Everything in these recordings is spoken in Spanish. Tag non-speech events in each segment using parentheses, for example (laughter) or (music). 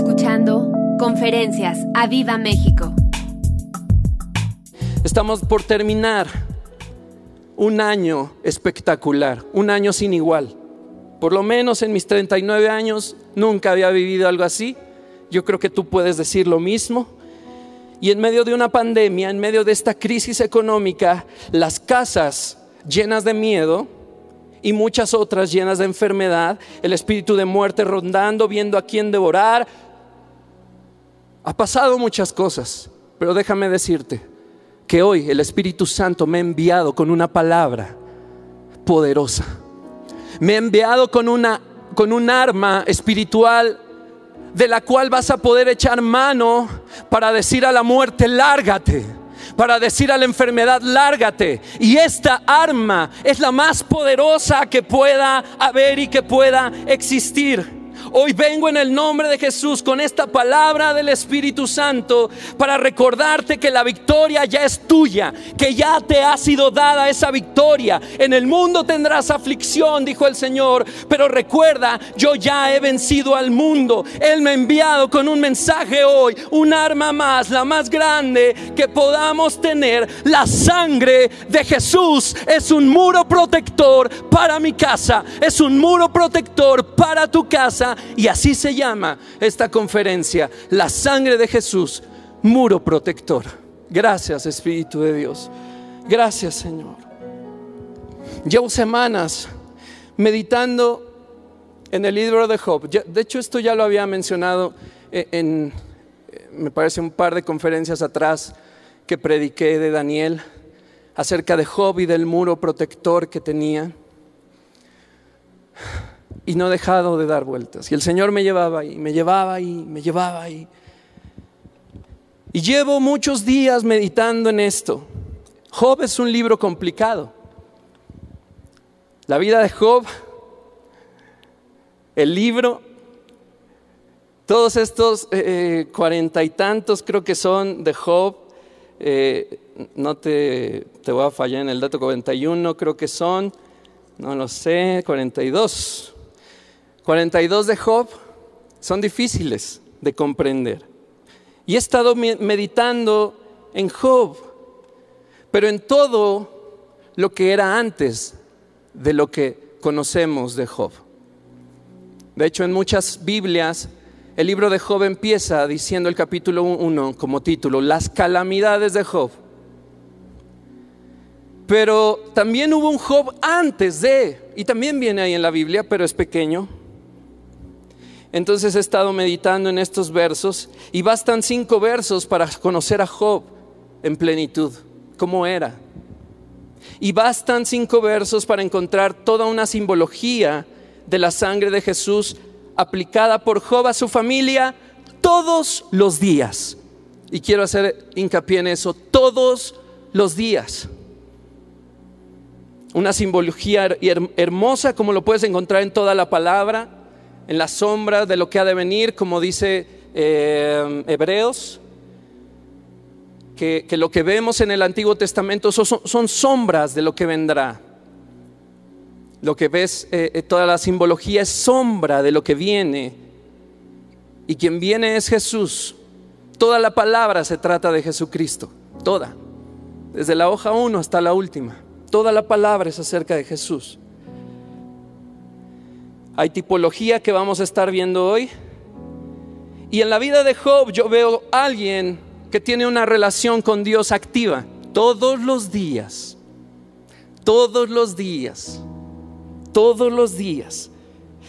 escuchando Conferencias a Viva México. Estamos por terminar un año espectacular, un año sin igual. Por lo menos en mis 39 años nunca había vivido algo así. Yo creo que tú puedes decir lo mismo. Y en medio de una pandemia, en medio de esta crisis económica, las casas llenas de miedo y muchas otras llenas de enfermedad, el espíritu de muerte rondando, viendo a quién devorar. Ha pasado muchas cosas, pero déjame decirte que hoy el Espíritu Santo me ha enviado con una palabra poderosa. Me ha enviado con una con un arma espiritual de la cual vas a poder echar mano para decir a la muerte, lárgate para decir a la enfermedad, lárgate. Y esta arma es la más poderosa que pueda haber y que pueda existir. Hoy vengo en el nombre de Jesús con esta palabra del Espíritu Santo para recordarte que la victoria ya es tuya, que ya te ha sido dada esa victoria. En el mundo tendrás aflicción, dijo el Señor, pero recuerda, yo ya he vencido al mundo. Él me ha enviado con un mensaje hoy, un arma más, la más grande que podamos tener. La sangre de Jesús es un muro protector para mi casa, es un muro protector para tu casa y así se llama esta conferencia, la sangre de Jesús, muro protector. Gracias Espíritu de Dios. Gracias Señor. Llevo semanas meditando en el libro de Job. De hecho, esto ya lo había mencionado en, me parece, un par de conferencias atrás que prediqué de Daniel acerca de Job y del muro protector que tenía y no he dejado de dar vueltas. Y el Señor me llevaba ahí, me llevaba ahí, me llevaba ahí. Y llevo muchos días meditando en esto. Job es un libro complicado. La vida de Job, el libro, todos estos eh, eh, cuarenta y tantos creo que son de Job, eh, no te, te voy a fallar en el dato 41, creo que son, no lo sé, 42. 42 de Job son difíciles de comprender. Y he estado meditando en Job, pero en todo lo que era antes de lo que conocemos de Job. De hecho, en muchas Biblias, el libro de Job empieza diciendo el capítulo 1 como título, las calamidades de Job. Pero también hubo un Job antes de, y también viene ahí en la Biblia, pero es pequeño, entonces he estado meditando en estos versos y bastan cinco versos para conocer a Job en plenitud, cómo era. Y bastan cinco versos para encontrar toda una simbología de la sangre de Jesús aplicada por Job a su familia todos los días. Y quiero hacer hincapié en eso, todos los días. Una simbología hermosa como lo puedes encontrar en toda la palabra en la sombra de lo que ha de venir, como dice eh, Hebreos, que, lo que vemos en el Antiguo Testamento son, sombras de lo que vendrá. Lo que ves, eh, eh, toda la simbología es sombra de lo que viene. Y quien viene es Jesús. Toda la palabra se trata de Jesucristo, toda. Desde la hoja 1 hasta la última. Toda la palabra es acerca de Jesús. Hay tipología que vamos a estar viendo hoy. Y en la vida de Job yo veo a alguien que tiene una relación con Dios activa todos los días. Todos los días. Todos los días.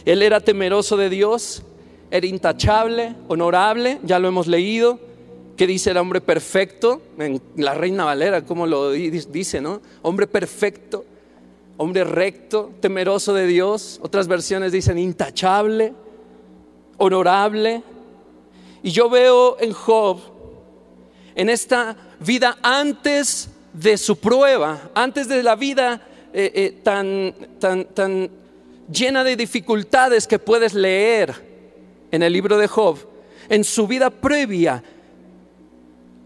Él era temeroso de Dios, era intachable, honorable, ya lo hemos leído, que dice el hombre perfecto, en la Reina Valera, como lo dice, ¿no? Hombre perfecto, hombre recto, temeroso de Dios. Otras versiones dicen intachable, honorable. Y yo veo en Job, en esta vida antes de su prueba, antes de la vida eh, eh, tan, tan, tan llena de dificultades que puedes leer en el libro de Job, en su vida previa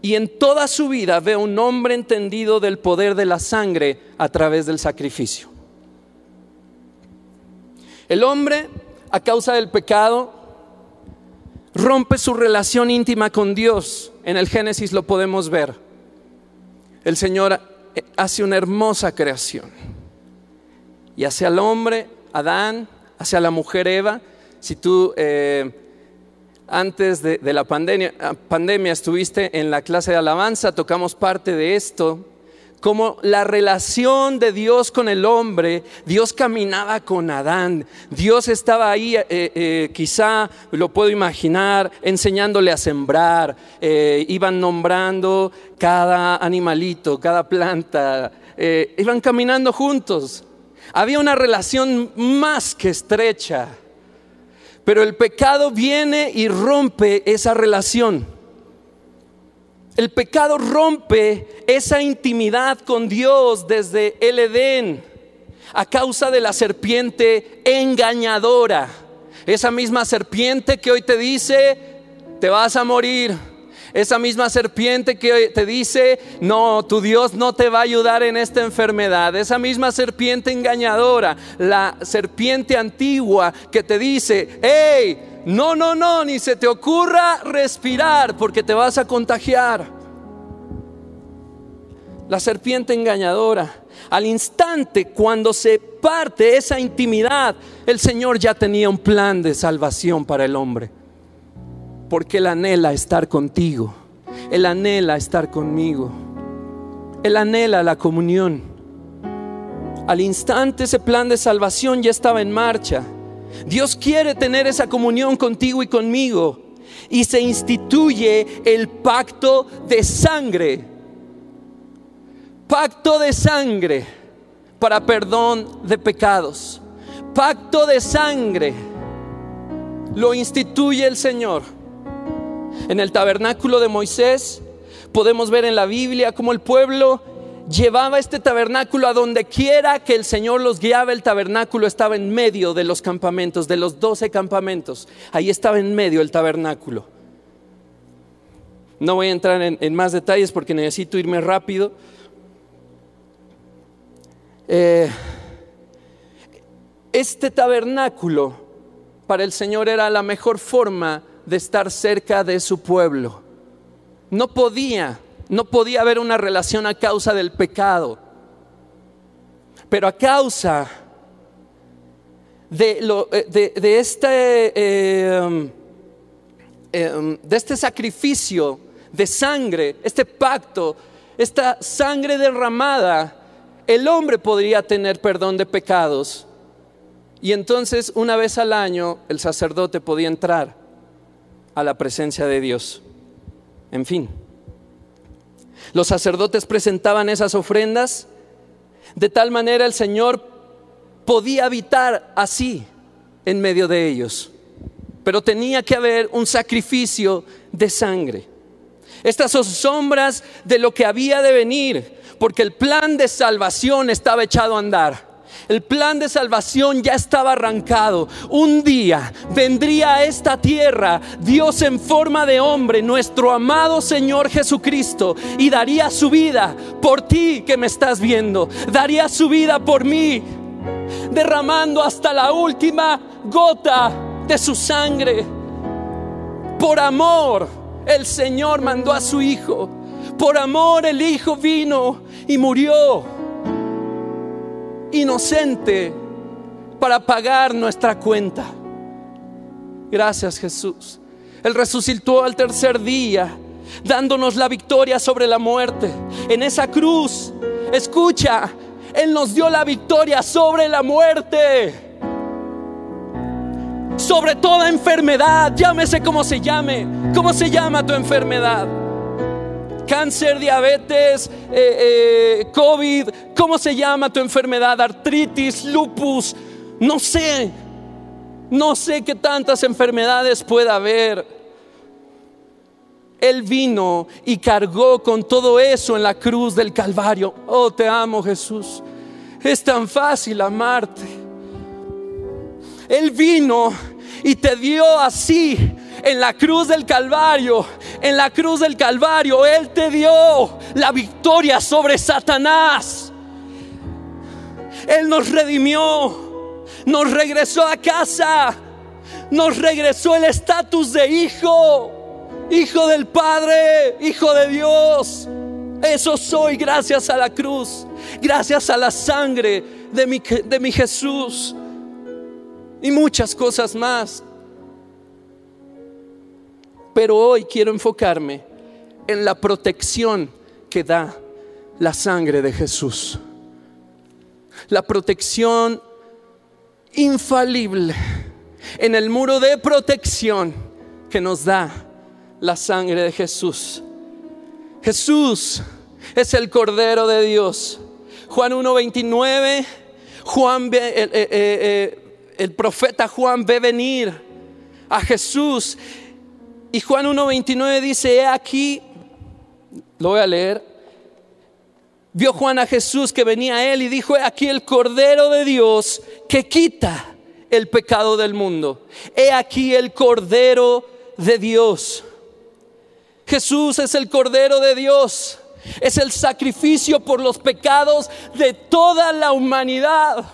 y en toda su vida ve un hombre entendido del poder de la sangre a través del sacrificio. El hombre, a causa del pecado, rompe su relación íntima con Dios. En el Génesis lo podemos ver. El Señor hace una hermosa creación. Y hacia el hombre, Adán, hacia la mujer Eva, si tú eh, antes de, la pandemia, pandemia estuviste en la clase de alabanza, tocamos parte de esto, como la relación de Dios con el hombre, Dios caminaba con Adán, Dios estaba ahí, eh, eh, quizá lo puedo imaginar, enseñándole a sembrar, iban nombrando cada animalito, cada planta, iban caminando juntos. Había una relación más que estrecha. Pero el pecado viene y rompe esa relación. El pecado rompe esa intimidad con Dios desde el Edén a causa de la serpiente engañadora. Esa misma serpiente que hoy te dice, te vas a morir esa misma serpiente que te dice, no, tu Dios no te va a ayudar en esta enfermedad. Esa misma serpiente engañadora, la serpiente antigua que te dice, hey, no, no, no, ni se te ocurra respirar porque te vas a contagiar. La serpiente engañadora. Al instante cuando se parte esa intimidad, el Señor ya tenía un plan de salvación para el hombre porque Él anhela estar contigo, Él anhela estar conmigo, Él anhela la comunión. Al instante ese plan de salvación ya estaba en marcha. Dios quiere tener esa comunión contigo y conmigo. Y se instituye el pacto de sangre. Pacto de sangre para perdón de pecados. Pacto de sangre lo instituye el Señor en el tabernáculo de Moisés. Podemos ver en la Biblia cómo el pueblo llevaba este tabernáculo a donde quiera que el Señor los guiaba. El tabernáculo estaba en medio de los campamentos, de los doce campamentos. Ahí estaba en medio el tabernáculo. No voy a entrar en, más detalles porque necesito irme rápido. Eh, este tabernáculo para el Señor era la mejor forma de estar cerca de su pueblo. No podía, no podía haber una relación a causa del pecado. Pero a causa de, lo, eh, este, eh, em, de este sacrificio de sangre, este pacto, esta sangre derramada, el hombre podría tener perdón de pecados. Y entonces una vez al año el sacerdote podía entrar a la presencia de Dios. En fin, los sacerdotes presentaban esas ofrendas, de tal manera el Señor podía habitar así en medio de ellos, pero tenía que haber un sacrificio de sangre. Estas son sombras de lo que había de venir, porque el plan de salvación estaba echado a andar. El plan de salvación ya estaba arrancado. Un día vendría a esta tierra Dios en forma de hombre, nuestro amado Señor Jesucristo, y daría su vida por ti que me estás viendo. Daría su vida por mí, derramando hasta la última gota de su sangre. Por amor, el Señor mandó a su Hijo. Por amor, el Hijo vino y murió inocente para pagar nuestra cuenta. Gracias Jesús. Él resucitó al tercer día, dándonos la victoria sobre la muerte. En esa cruz, escucha, Él nos dio la victoria sobre la muerte. Sobre toda enfermedad, llámese como se llame. ¿Cómo se llama tu enfermedad? Cáncer, diabetes, eh, eh, COVID, ¿cómo se llama tu enfermedad? Artritis, lupus, no sé, no sé qué tantas enfermedades pueda haber. Él vino y cargó con todo eso en la cruz del Calvario. Oh, te amo Jesús. Es tan fácil amarte. Él vino y te dio así en la cruz del Calvario, en la cruz del Calvario, Él te dio la victoria sobre Satanás. Él nos redimió, nos regresó a casa, nos regresó el estatus de hijo, hijo del Padre, hijo de Dios. Eso soy gracias a la cruz, gracias a la sangre de mi, de mi Jesús y muchas cosas más. Pero hoy quiero enfocarme en la protección que da la sangre de Jesús. La protección infalible en el muro de protección que nos da la sangre de Jesús. Jesús es el Cordero de Dios. Juan 1.29, Juan el, eh, eh, el profeta Juan ve venir a Jesús. Y Juan 1.29 dice, he aquí, lo voy a leer, vio Juan a Jesús que venía a él y dijo, he aquí el Cordero de Dios que quita el pecado del mundo. He aquí el Cordero de Dios. Jesús es el Cordero de Dios. Es el sacrificio por los pecados de toda la humanidad.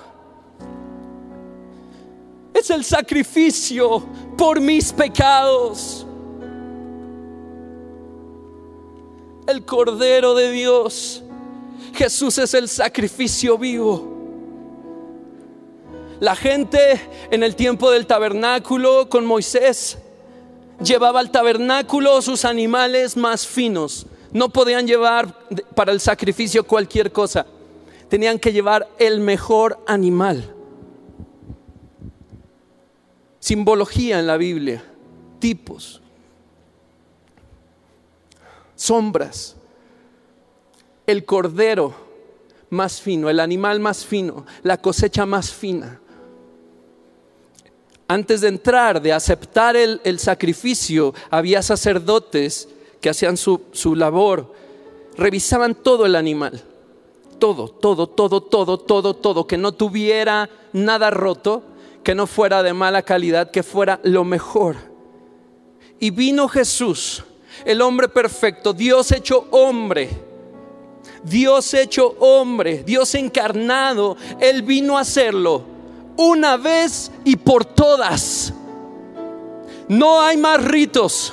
Es el sacrificio por mis pecados. El Cordero de Dios. Jesús es el sacrificio vivo. La gente en el tiempo del tabernáculo con Moisés llevaba al tabernáculo sus animales más finos. No podían llevar para el sacrificio cualquier cosa. Tenían que llevar el mejor animal. Simbología en la Biblia, tipos, sombras. El cordero más fino, el animal más fino, la cosecha más fina antes de entrar, de aceptar el, sacrificio, había sacerdotes que hacían su, su labor, revisaban todo el animal, todo, todo, todo, todo, todo, todo, que no tuviera nada roto, que no fuera de mala calidad, que fuera lo mejor. Y vino Jesús, el hombre perfecto, Dios hecho hombre. Dios hecho hombre, Dios encarnado, Él vino a hacerlo una vez y por todas. No hay más ritos.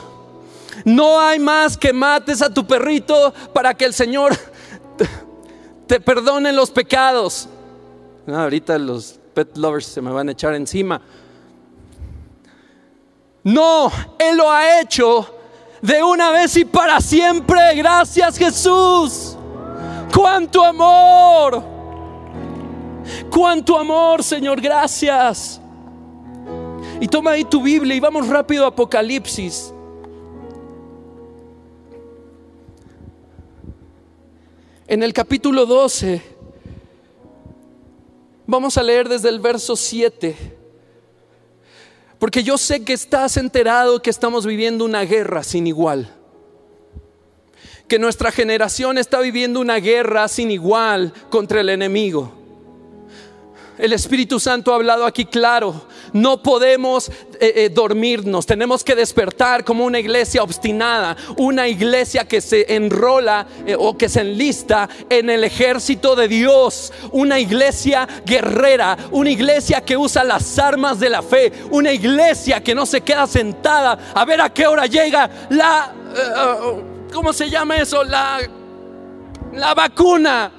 No hay más que mates a tu perrito para que el Señor (laughs) te perdone los pecados. ahorita los pet lovers se me van a echar encima. No, Él lo ha hecho de una vez y para siempre. Gracias Jesús. Cuánto amor. Cuánto amor, Señor, gracias. Y toma ahí tu Biblia y vamos rápido a Apocalipsis. En el capítulo 12, vamos a leer desde el verso 7. Porque yo sé que estás enterado que estamos viviendo una guerra sin igual. Que nuestra generación está viviendo una guerra sin igual contra el enemigo. El Espíritu Santo ha hablado aquí claro. No podemos eh, eh, dormirnos. Tenemos que despertar como una iglesia obstinada. Una iglesia que se enrola eh, o que se enlista en el ejército de Dios. Una iglesia guerrera. Una iglesia que usa las armas de la fe. Una iglesia que no se queda sentada a ver a qué hora llega la... ¿Cómo se llama eso? La, la vacuna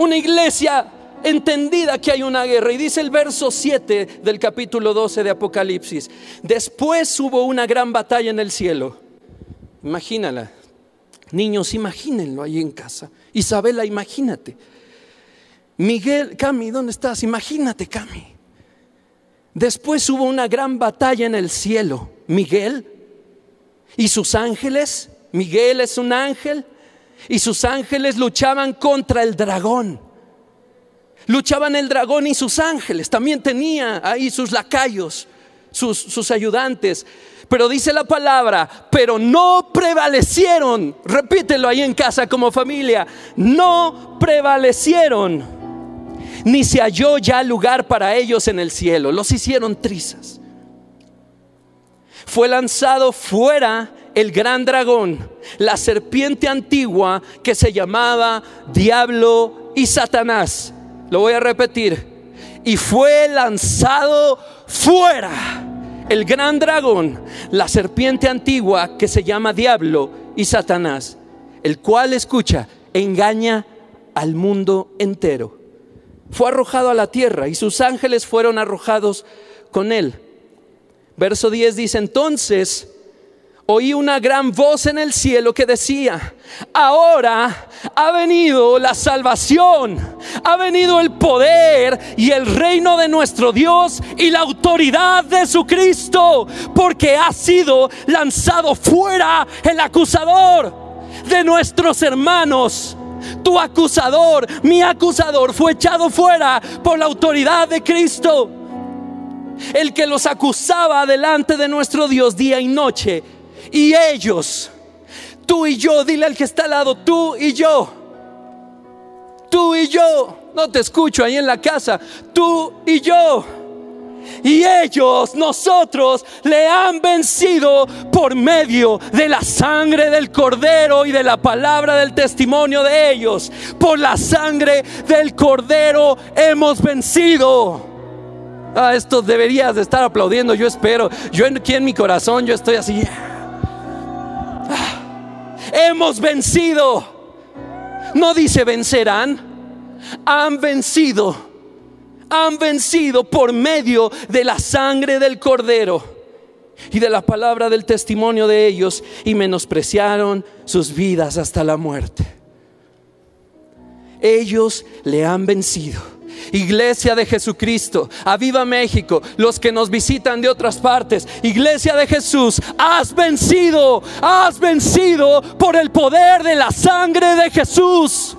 una iglesia entendida que hay una guerra. Y dice el verso 7 del capítulo 12 de Apocalipsis. Después hubo una gran batalla en el cielo. Imagínala. Niños, imagínenlo ahí en casa. Isabela, imagínate. Miguel, Cami, ¿dónde estás? Imagínate, Cami. Después hubo una gran batalla en el cielo. Miguel y sus ángeles. Miguel es un ángel y sus ángeles luchaban contra el dragón. Luchaban el dragón y sus ángeles. También tenía ahí sus lacayos, sus, sus ayudantes. Pero dice la palabra, pero no prevalecieron. Repítelo ahí en casa como familia. No prevalecieron. Ni se halló ya lugar para ellos en el cielo. Los hicieron trizas. Fue lanzado fuera el gran dragón, la serpiente antigua que se llamaba Diablo y Satanás. Lo voy a repetir. y fue lanzado fuera el gran dragón, la serpiente antigua que se llama Diablo y Satanás, el cual escucha, engaña al mundo entero. Fue arrojado a la tierra y sus ángeles fueron arrojados con él. Verso 10 dice, entonces oí una gran voz en el cielo que decía, ahora ha venido la salvación, ha venido el poder y el reino de nuestro Dios y la autoridad de su Cristo, porque ha sido lanzado fuera el acusador de nuestros hermanos. Tu acusador, mi acusador, fue echado fuera por la autoridad de Cristo. El que los acusaba delante de nuestro Dios día y noche y ellos, tú y yo, dile al que está al lado, tú y yo, tú y yo, no te escucho ahí en la casa, tú y yo. Y ellos, nosotros, le han vencido por medio de la sangre del cordero y de la palabra del testimonio de ellos. Por la sangre del cordero hemos vencido. Ah, esto deberías de estar aplaudiendo, yo espero. Yo aquí en mi corazón, yo estoy así hemos vencido. No dice vencerán, han vencido. Han vencido por medio de la sangre del cordero y de la palabra del testimonio de ellos y menospreciaron sus vidas hasta la muerte. Ellos le han vencido Iglesia de Jesucristo, Aviva México, los que nos visitan de otras partes, Iglesia de Jesús, has vencido, has vencido por el poder de la sangre de Jesús.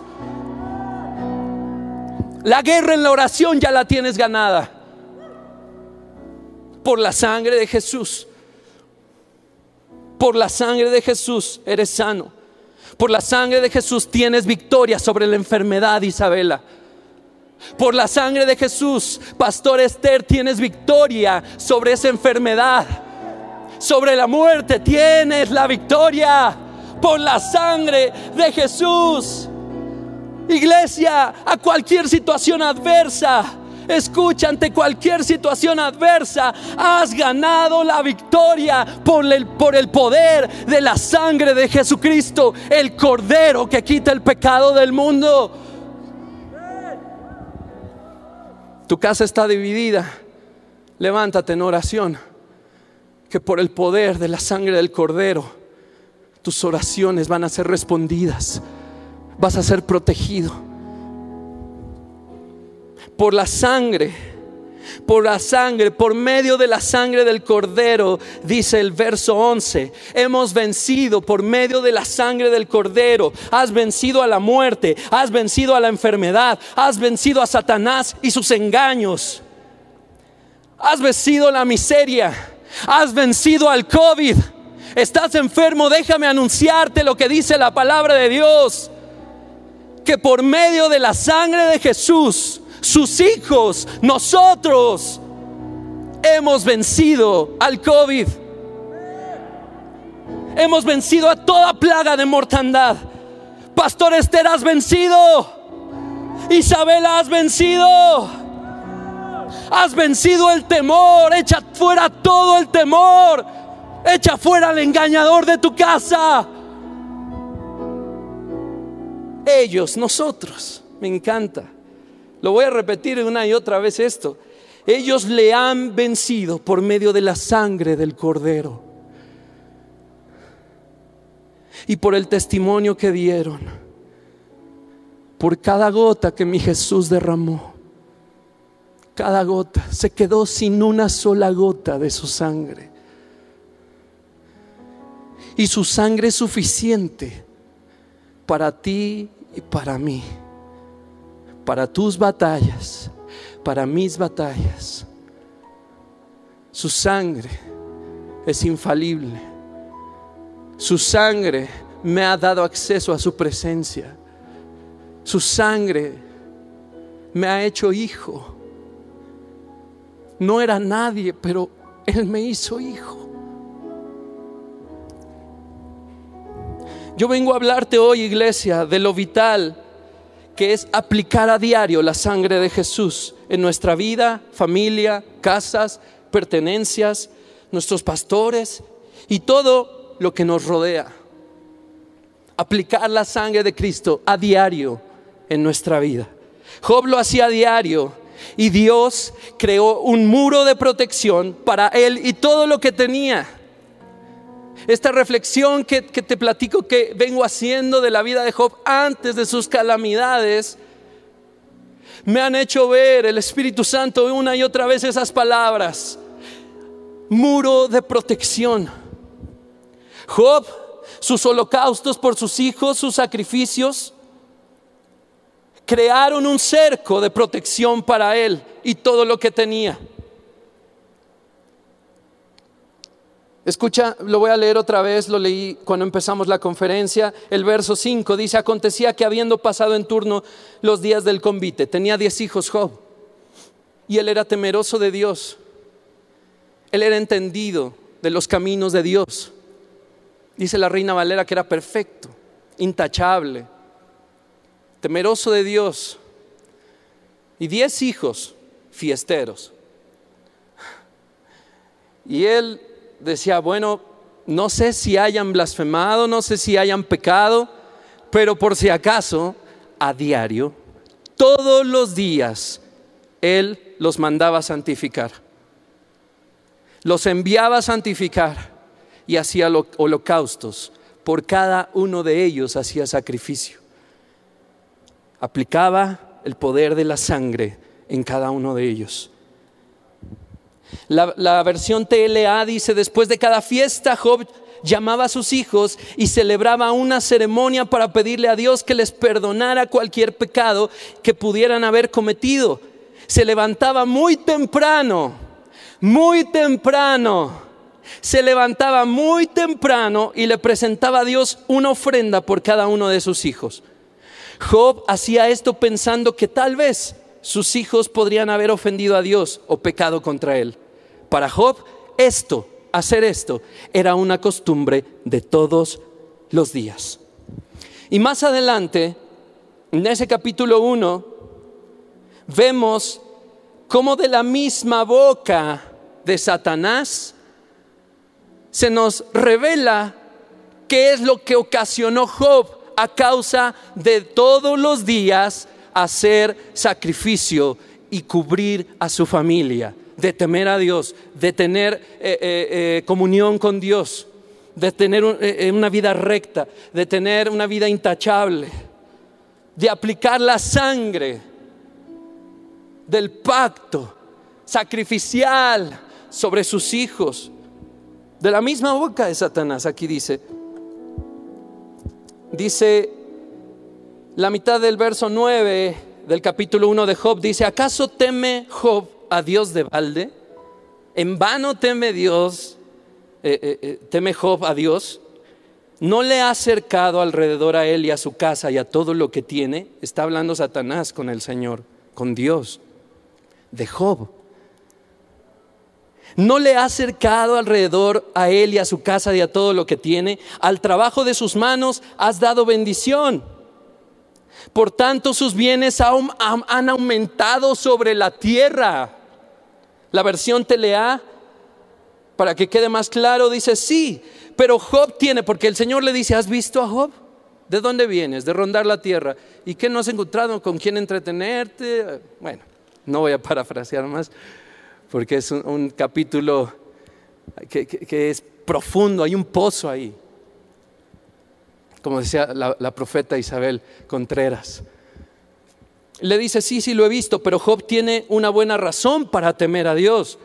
La guerra en la oración ya la tienes ganada por la sangre de Jesús. Por la sangre de Jesús eres sano. Por la sangre de Jesús tienes victoria sobre la enfermedad, Isabela. Por la sangre de Jesús, Pastor Esther, tienes victoria sobre esa enfermedad. Sobre la muerte tienes la victoria. Por la sangre de Jesús. Iglesia, a cualquier situación adversa. Escucha, ante cualquier situación adversa, has ganado la victoria por el, por el poder de la sangre de Jesucristo, el Cordero que quita el pecado del mundo. Tu casa está dividida, levántate en oración, que por el poder de la sangre del cordero, tus oraciones van a ser respondidas, vas a ser protegido. Por la sangre por la sangre, por medio de la sangre del cordero, dice el verso 11, hemos vencido por medio de la sangre del cordero, has vencido a la muerte, has vencido a la enfermedad, has vencido a Satanás y sus engaños, has vencido la miseria, has vencido al COVID. Estás enfermo, déjame anunciarte lo que dice la palabra de Dios. Que por medio de la sangre de Jesús sus hijos, nosotros hemos vencido al COVID. Hemos vencido a toda plaga de mortandad. Pastor Esther, has vencido. Isabela, has vencido. Has vencido el temor. Echa fuera todo el temor. Echa fuera al engañador de tu casa. Ellos, nosotros. Me encanta. Lo voy a repetir una y otra vez esto. Ellos le han vencido por medio de la sangre del cordero y por el testimonio que dieron, por cada gota que mi Jesús derramó. Cada gota se quedó sin una sola gota de su sangre. Y su sangre es suficiente para ti y para mí para tus batallas, para mis batallas. Su sangre es infalible. Su sangre me ha dado acceso a su presencia. Su sangre me ha hecho hijo. No era nadie, pero Él me hizo hijo. Yo vengo a hablarte hoy, iglesia, de lo vital que es aplicar a diario la sangre de Jesús en nuestra vida, familia, casas, pertenencias, nuestros pastores y todo lo que nos rodea. Aplicar la sangre de Cristo a diario en nuestra vida. Job lo hacía a diario y Dios creó un muro de protección para él y todo lo que tenía. Esta reflexión que, te platico que vengo haciendo de la vida de Job antes de sus calamidades, me han hecho ver el Espíritu Santo una y otra vez esas palabras. Muro de protección. Job, sus holocaustos por sus hijos, sus sacrificios, crearon un cerco de protección para él y todo lo que tenía. Escucha, lo voy a leer otra vez, lo leí cuando empezamos la conferencia. El verso 5 dice, acontecía que habiendo pasado en turno los días del convite, tenía diez hijos Job, y él era temeroso de Dios, él era entendido de los caminos de Dios. Dice la reina Valera que era perfecto, intachable, temeroso de Dios, y diez hijos fiesteros. Y él decía, bueno, no sé si hayan blasfemado, no sé si hayan pecado, pero por si acaso, a diario, todos los días, él los mandaba a santificar. Los enviaba a santificar y hacía holocaustos. Por cada uno de ellos hacía sacrificio aplicaba el poder de la sangre en cada uno de ellos. La, versión TLA dice, después de cada fiesta, Job llamaba a sus hijos y celebraba una ceremonia para pedirle a Dios que les perdonara cualquier pecado que pudieran haber cometido. Se levantaba muy temprano, muy temprano. Se levantaba muy temprano y le presentaba a Dios una ofrenda por cada uno de sus hijos. Job hacía esto pensando que tal vez sus hijos podrían haber ofendido a Dios o pecado contra él. Para Job, esto, hacer esto, era una costumbre de todos los días. Y más adelante, en ese capítulo 1, vemos cómo de la misma boca de Satanás se nos revela qué es lo que ocasionó Job a causa de todos los días hacer sacrificio y cubrir a su familia, de temer a Dios, de tener eh, eh, eh, comunión con Dios, de tener una vida recta, de tener una vida intachable, de aplicar la sangre del pacto sacrificial sobre sus hijos. De la misma boca de Satanás, aquí dice, dice la mitad del verso 9 del capítulo 1 de Job, dice, ¿acaso teme Job a Dios de balde? ¿En vano teme Dios, eh, eh, eh, teme Job a Dios? ¿No le ha acercado alrededor a él y a su casa y a todo lo que tiene? Está hablando Satanás con el Señor, con Dios, de Job. No le ha acercado alrededor a él y a su casa y a todo lo que tiene. Al trabajo de sus manos has dado bendición. Por tanto, sus bienes han aumentado sobre la tierra. La versión Telea, para que quede más claro, dice, sí, pero Job tiene, porque el Señor le dice, ¿has visto a Job? ¿De dónde vienes? De rondar la tierra. ¿Y qué no has encontrado? ¿Con quién entretenerte? Bueno, no voy a parafrasear más porque es un, capítulo que, es profundo, hay un pozo ahí. Como decía la, profeta Isabel Contreras. Le dice, sí, sí lo he visto, pero Job tiene una buena razón para temer a Dios.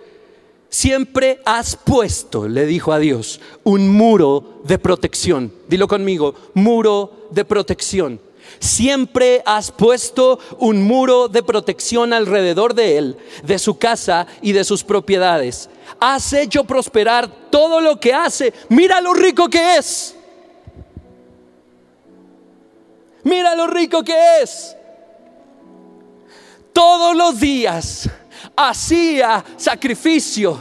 Siempre has puesto, le dijo a Dios, un muro de protección. Dilo conmigo, muro de protección. Siempre has puesto un muro de protección alrededor de él, de su casa y de sus propiedades. Has hecho prosperar todo lo que hace. Mira lo rico que es. Mira lo rico que es. Todos los días hacía sacrificio.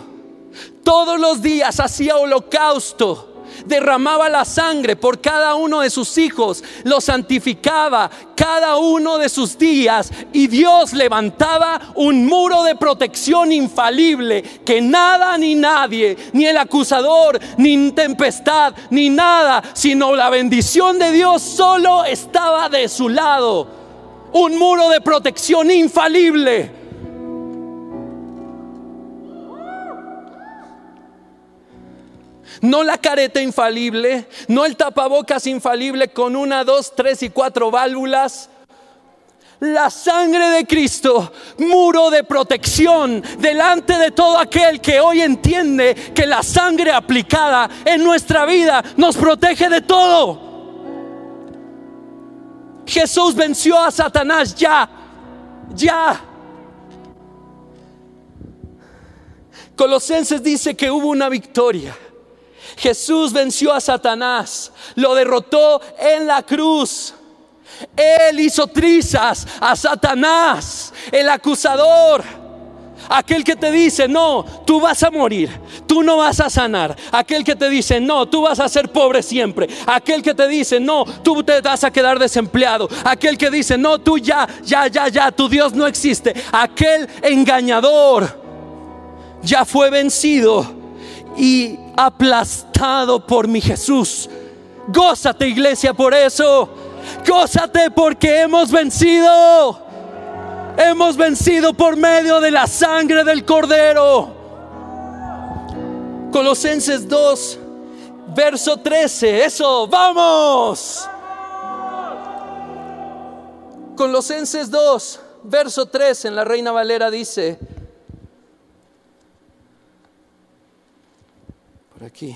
Todos los días hacía holocausto derramaba la sangre por cada uno de sus hijos, los santificaba cada uno de sus días y Dios levantaba un muro de protección infalible que nada ni nadie, ni el acusador, ni tempestad, ni nada, sino la bendición de Dios solo estaba de su lado. Un muro de protección infalible. No la careta infalible, no el tapabocas infalible con una, dos, tres y cuatro válvulas. La sangre de Cristo, muro de protección delante de todo aquel que hoy entiende que la sangre aplicada en nuestra vida nos protege de todo. Jesús venció a Satanás ya, ya. Colosenses dice que hubo una victoria. Jesús venció a Satanás, lo derrotó en la cruz. Él hizo trizas a Satanás, el acusador. Aquel que te dice, no, tú vas a morir, tú no vas a sanar. Aquel que te dice, no, tú vas a ser pobre siempre. Aquel que te dice, no, tú te vas a quedar desempleado. Aquel que dice, no, tú ya, ya, ya, ya, tu Dios no existe. Aquel engañador ya fue vencido y aplastado por mi Jesús. Gózate iglesia por eso. Gózate porque hemos vencido. Hemos vencido por medio de la sangre del cordero. Colosenses 2, verso 13. Eso, vamos. Colosenses 2, verso 13 en la Reina Valera dice, por aquí.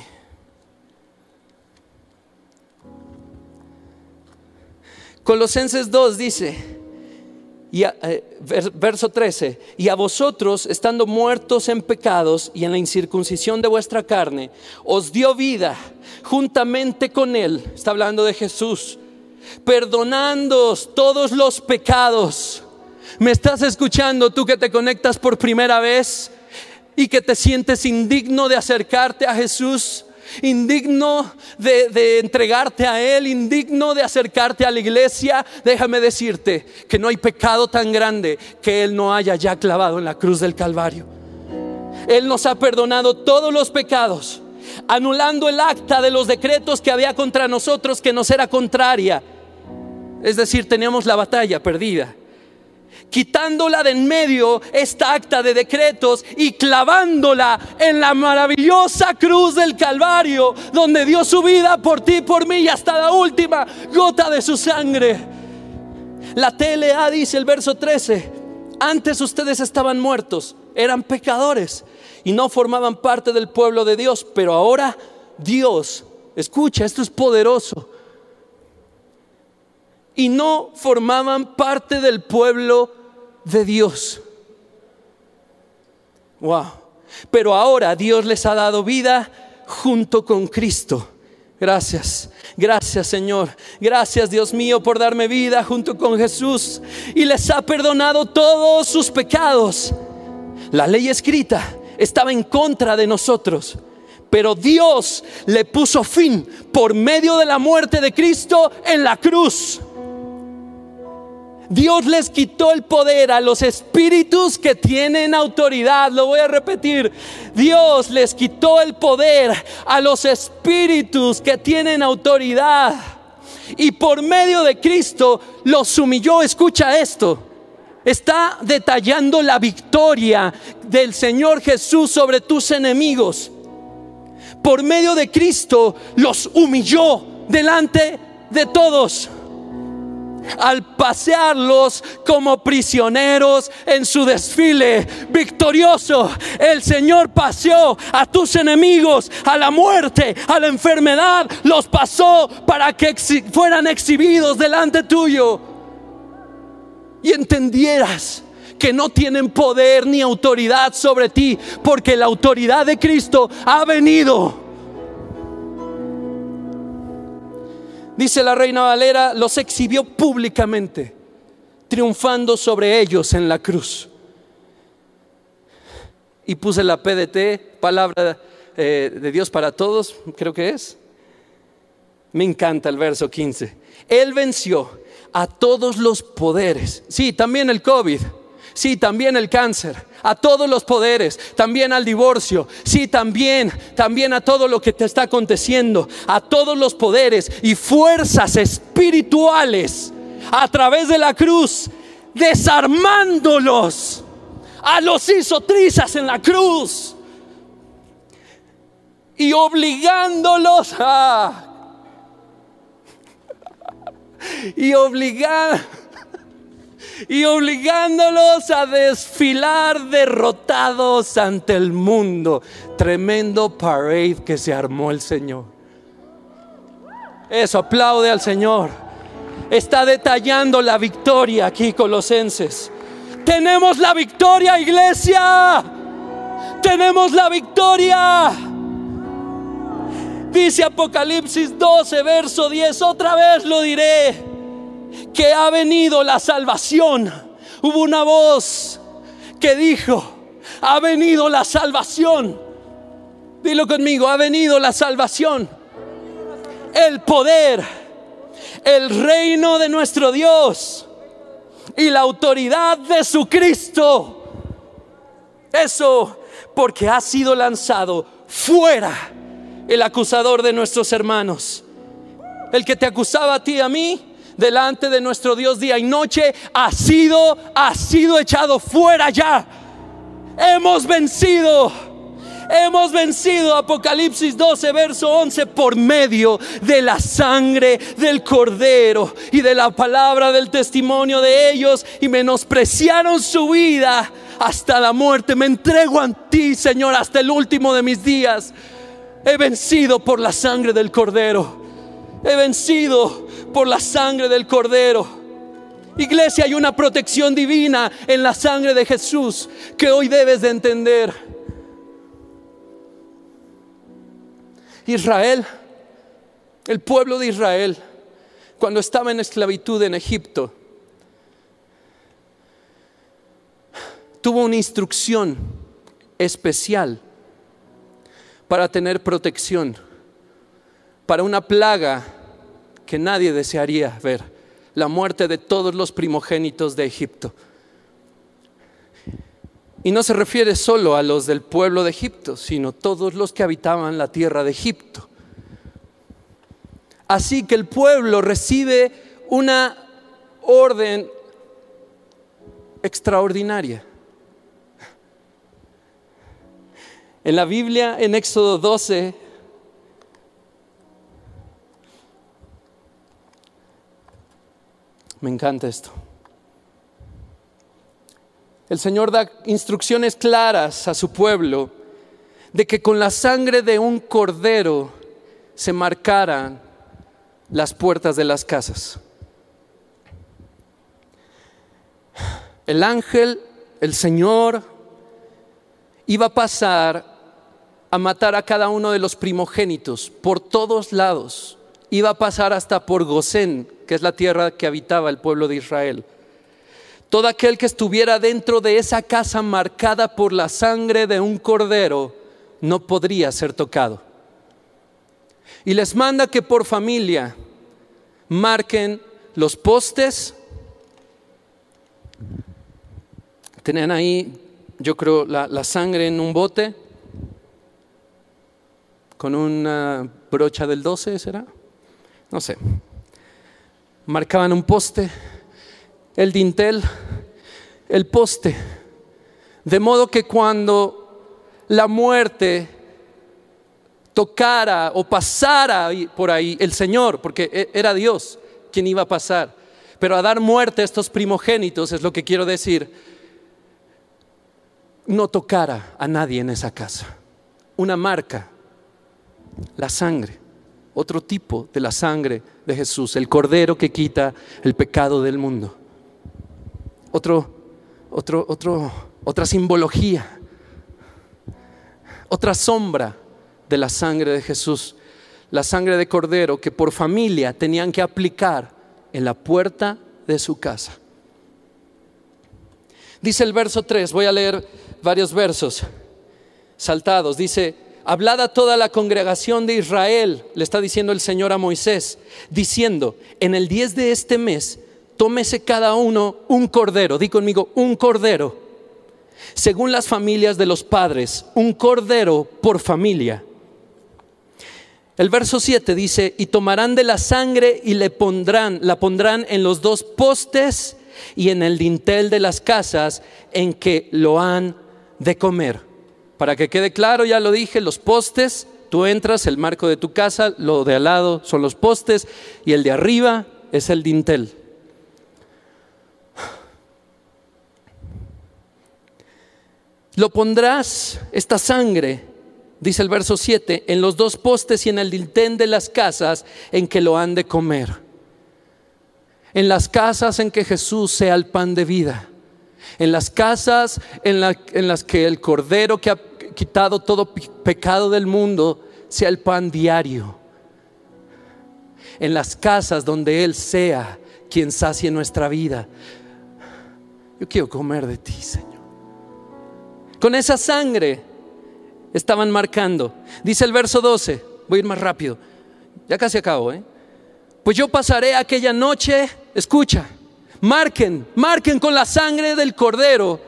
Colosenses 2 dice, y eh, verso 13, y a vosotros, estando muertos en pecados y en la incircuncisión de vuestra carne, os dio vida juntamente con Él, está hablando de Jesús, perdonándoos todos los pecados. ¿Me estás escuchando tú que te conectas por primera vez? Y que te sientes indigno de acercarte a Jesús, indigno de, entregarte a Él, indigno de acercarte a la iglesia, déjame decirte que no hay pecado tan grande que Él no haya ya clavado en la cruz del Calvario. Él nos ha perdonado todos los pecados, anulando el acta de los decretos que había contra nosotros que nos era contraria. Es decir, teníamos la batalla perdida quitándola de en medio esta acta de decretos y clavándola en la maravillosa cruz del Calvario, donde dio su vida por ti, por mí y hasta la última gota de su sangre. La TLA dice el verso 13, antes ustedes estaban muertos, eran pecadores y no formaban parte del pueblo de Dios, pero ahora Dios, escucha, esto es poderoso, y no formaban parte del pueblo de Dios. Wow. Pero ahora Dios les ha dado vida junto con Cristo. Gracias, gracias Señor. Gracias Dios mío por darme vida junto con Jesús. Y les ha perdonado todos sus pecados. La ley escrita estaba en contra de nosotros. Pero Dios le puso fin por medio de la muerte de Cristo en la cruz. Dios les quitó el poder a los espíritus que tienen autoridad. Lo voy a repetir. Dios les quitó el poder a los espíritus que tienen autoridad. Y por medio de Cristo los humilló. Escucha esto. Está detallando la victoria del Señor Jesús sobre tus enemigos. Por medio de Cristo los humilló delante de todos al pasearlos como prisioneros en su desfile victorioso. El Señor paseó a tus enemigos, a la muerte, a la enfermedad, los pasó para que fueran exhibidos delante tuyo y entendieras que no tienen poder ni autoridad sobre ti, porque la autoridad de Cristo ha venido dice la reina Valera, los exhibió públicamente, triunfando sobre ellos en la cruz. Y puse la PDT, palabra eh, de Dios para todos, creo que es. Me encanta el verso 15. Él venció a todos los poderes. Sí, también el COVID. Sí, también el cáncer. A todos los poderes. También al divorcio. Sí, también. También a todo lo que te está aconteciendo. A todos los poderes y fuerzas espirituales. A través de la cruz. Desarmándolos. A los hizo trizas en la cruz. Y obligándolos a (laughs) y obligar y obligándolos a desfilar derrotados ante el mundo. Tremendo parade que se armó el Señor. Eso, aplaude al Señor. Está detallando la victoria aquí, Colosenses. Tenemos la victoria, iglesia. Tenemos la victoria. Dice Apocalipsis 12, verso 10, otra vez lo diré, que ha venido la salvación. Hubo una voz que dijo, ha venido la salvación. Dilo conmigo, ha venido la salvación. El poder, el reino de nuestro Dios y la autoridad de su Cristo. Eso porque ha sido lanzado fuera el acusador de nuestros hermanos. El que te acusaba a ti y a mí delante de nuestro Dios día y noche ha sido ha sido echado fuera ya. Hemos vencido. Hemos vencido Apocalipsis 12, verso 11, por medio de la sangre del cordero y de la palabra del testimonio de ellos y menospreciaron su vida hasta la muerte. Me entrego a ti, Señor, hasta el último de mis días. He vencido por la sangre del cordero. He vencido por la sangre del cordero. Iglesia, hay una protección divina en la sangre de Jesús que hoy debes de entender. Israel, el pueblo de Israel, cuando estaba en esclavitud en Egipto, tuvo una instrucción especial para tener protección, para una plaga que nadie desearía ver, la muerte de todos los primogénitos de Egipto. Y no se refiere solo a los del pueblo de Egipto, sino todos los que habitaban la tierra de Egipto. Así que el pueblo recibe una orden extraordinaria. En la Biblia, en Éxodo 12, me encanta esto. El Señor da instrucciones claras a su pueblo de que con la sangre de un cordero se marcaran las puertas de las casas. El ángel, el Señor, iba a pasar a matar a cada uno de los primogénitos por todos lados. Iba a pasar hasta por Gosén, que es la tierra que habitaba el pueblo de Israel. Todo aquel que estuviera dentro de esa casa marcada por la sangre de un cordero no podría ser tocado. Y les manda que por familia marquen los postes. Tenían ahí yo creo, la, sangre en un bote con una brocha del 12, ¿será? No sé. Marcaban un poste, el dintel, el poste. De modo que cuando la muerte tocara o pasara por ahí, el Señor, porque e, era Dios quien iba a pasar, pero a dar muerte a estos primogénitos, es lo que quiero decir, no tocara a nadie en esa casa. Una marca, la sangre, otro tipo de la sangre de Jesús, el cordero que quita el pecado del mundo. Otro, otro, otro, otra simbología, otra sombra de la sangre de Jesús, la sangre de cordero que por familia tenían que aplicar en la puerta de su casa. Dice el verso 3, voy a leer varios versos saltados. Dice, hablad a toda la congregación de Israel, le está diciendo el Señor a Moisés, diciendo, en el 10 de este mes, tómese cada uno un cordero, di conmigo, un cordero, según las familias de los padres, un cordero por familia. El verso 7 dice, y tomarán de la sangre y le pondrán, la pondrán en los dos postes y en el dintel de las casas en que lo han de comer. Para que quede claro, ya lo dije, los postes, tú entras, el marco de tu casa, lo de al lado son los postes y el de arriba es el dintel. Lo pondrás, esta sangre, dice el verso 7, en los dos postes y en el dintel de las casas en que lo han de comer en las casas en que Jesús sea el pan de vida, en las casas en, las que el Cordero que ha quitado todo pecado del mundo sea el pan diario, en las casas donde Él sea quien sacie nuestra vida. Yo quiero comer de ti, Señor. Con esa sangre estaban marcando. Dice el verso 12, voy a ir más rápido, ya casi acabo, ¿eh? Pues yo pasaré aquella noche, escucha, marquen, marquen con la sangre del cordero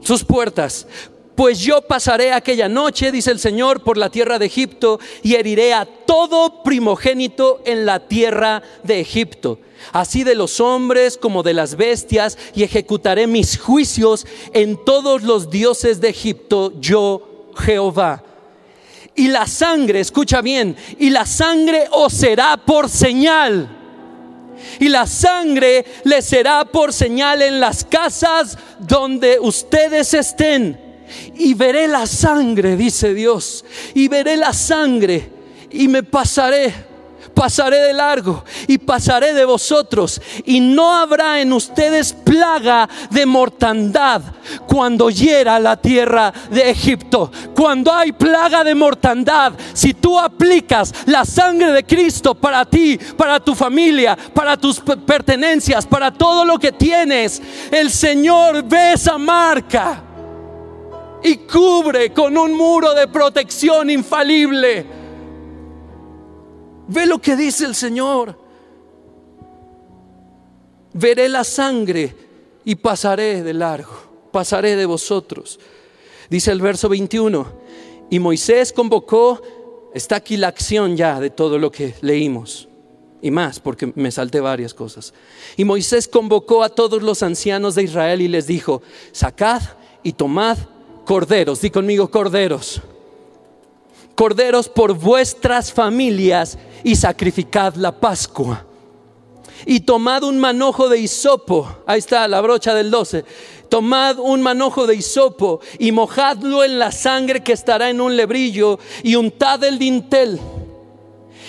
sus puertas. Pues yo pasaré aquella noche, dice el Señor, por la tierra de Egipto y heriré a todo primogénito en la tierra de Egipto, así de los hombres como de las bestias, y ejecutaré mis juicios en todos los dioses de Egipto, yo Jehová y la sangre, escucha bien, y la sangre os será por señal. Y la sangre les será por señal en las casas donde ustedes estén. Y veré la sangre, dice Dios, y veré la sangre y me pasaré pasaré de largo y pasaré de vosotros y no habrá en ustedes plaga de mortandad cuando hiera la tierra de Egipto. Cuando hay plaga de mortandad, si tú aplicas la sangre de Cristo para ti, para tu familia, para tus pertenencias, para todo lo que tienes, el Señor ve esa marca y cubre con un muro de protección infalible Ve lo que dice el Señor. Veré la sangre y pasaré de largo, pasaré de vosotros. Dice el verso 21. Y Moisés convocó, está aquí la acción ya de todo lo que leímos. Y más, porque me salté varias cosas. Y Moisés convocó a todos los ancianos de Israel y les dijo, sacad y tomad corderos, di conmigo corderos, corderos por vuestras familias y sacrificad la Pascua. Y tomad un manojo de hisopo, ahí está la brocha del 12. Tomad un manojo de hisopo y mojadlo en la sangre que estará en un lebrillo y untad el dintel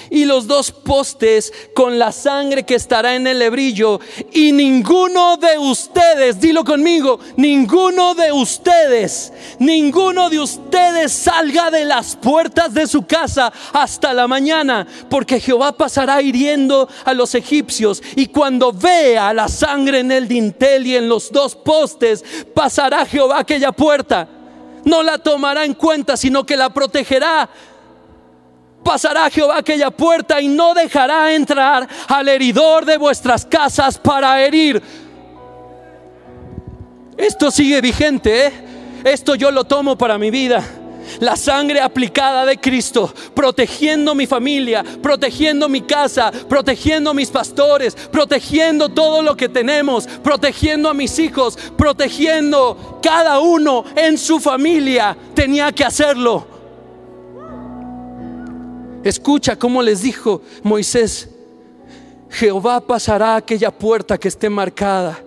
y los dos postes con la sangre que estará en el lebrillo. Y ninguno de ustedes, dilo conmigo, ninguno de ustedes, ninguno de ustedes salga de las puertas de su casa hasta la mañana, porque Jehová pasará hiriendo a los egipcios. Y cuando vea la sangre en el dintel y en los dos postes, pasará Jehová aquella puerta. No la tomará en cuenta, sino que la protegerá pasará Jehová aquella puerta y no dejará entrar al heridor de vuestras casas para herir. Esto sigue vigente, ¿eh? Esto yo lo tomo para mi vida. La sangre aplicada de Cristo, protegiendo mi familia, protegiendo mi casa, protegiendo mis pastores, protegiendo todo lo que tenemos, protegiendo a mis hijos, protegiendo cada uno en su familia. Tenía que hacerlo Escucha cómo les dijo Moisés, Jehová pasará aquella puerta que esté marcada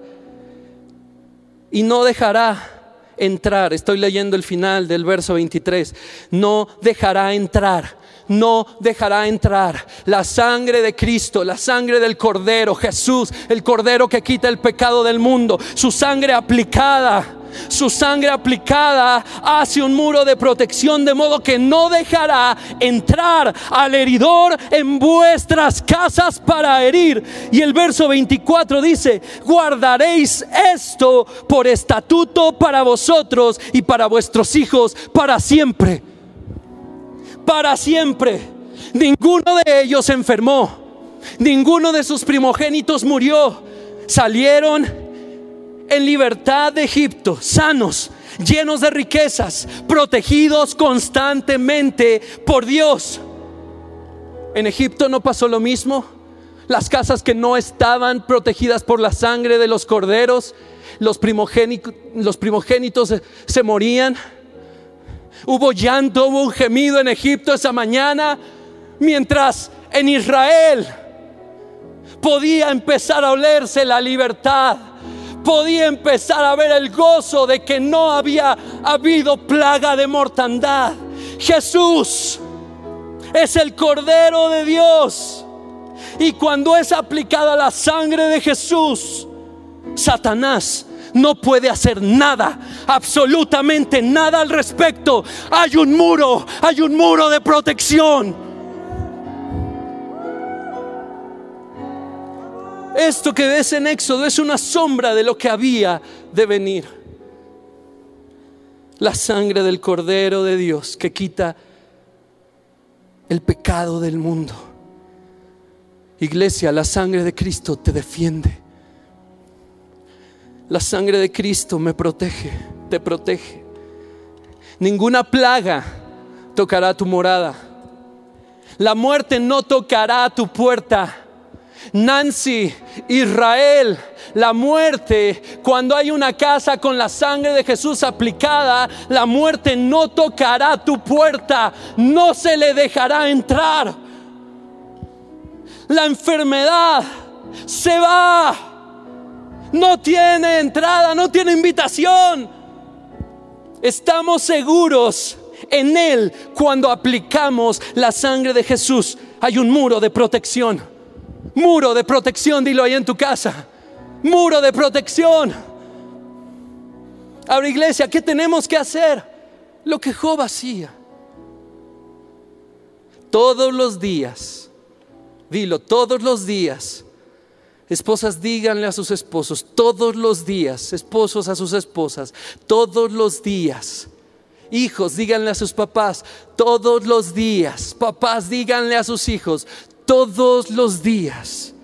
y no dejará entrar. Estoy leyendo el final del verso 23. No dejará entrar. No dejará entrar la sangre de Cristo, la sangre del Cordero, Jesús, el Cordero que quita el pecado del mundo, su sangre aplicada su sangre aplicada hace un muro de protección de modo que no dejará entrar al heridor en vuestras casas para herir. Y el verso 24 dice, guardaréis esto por estatuto para vosotros y para vuestros hijos para siempre. Para siempre. Ninguno de ellos enfermó, ninguno de sus primogénitos murió. Salieron en libertad de Egipto, sanos, llenos de riquezas, protegidos constantemente por Dios. En Egipto no pasó lo mismo. Las casas que no estaban protegidas por la sangre de los corderos, los primogénitos, los primogénitos se morían. Hubo llanto, hubo un gemido en Egipto esa mañana, mientras en Israel podía empezar a olerse la libertad podía empezar a ver el gozo de que no había habido plaga de mortandad. Jesús es el Cordero de Dios. Y cuando es aplicada la sangre de Jesús, Satanás no puede hacer nada, absolutamente nada al respecto. Hay un muro, hay un muro de protección. Esto que ves en Éxodo es una sombra de lo que había de venir. La sangre del Cordero de Dios que quita el pecado del mundo. Iglesia, la sangre de Cristo te defiende. La sangre de Cristo me protege, te protege. Ninguna plaga tocará tu morada. La muerte no tocará tu puerta. Nancy, Israel, la muerte, cuando hay una casa con la sangre de Jesús aplicada, la muerte no tocará tu puerta, no se le dejará entrar. La enfermedad se va, no tiene entrada, no tiene invitación. Estamos seguros en Él cuando aplicamos la sangre de Jesús. Hay un muro de protección. Muro de protección, dilo ahí en tu casa. Muro de protección. Ahora iglesia, ¿qué tenemos que hacer? Lo que Job hacía. Todos los días, dilo, todos los días. Esposas, díganle a sus esposos, todos los días, esposos a sus esposas, todos los días. Hijos, díganle a sus papás, todos los días. Papás, díganle a sus hijos, todos los días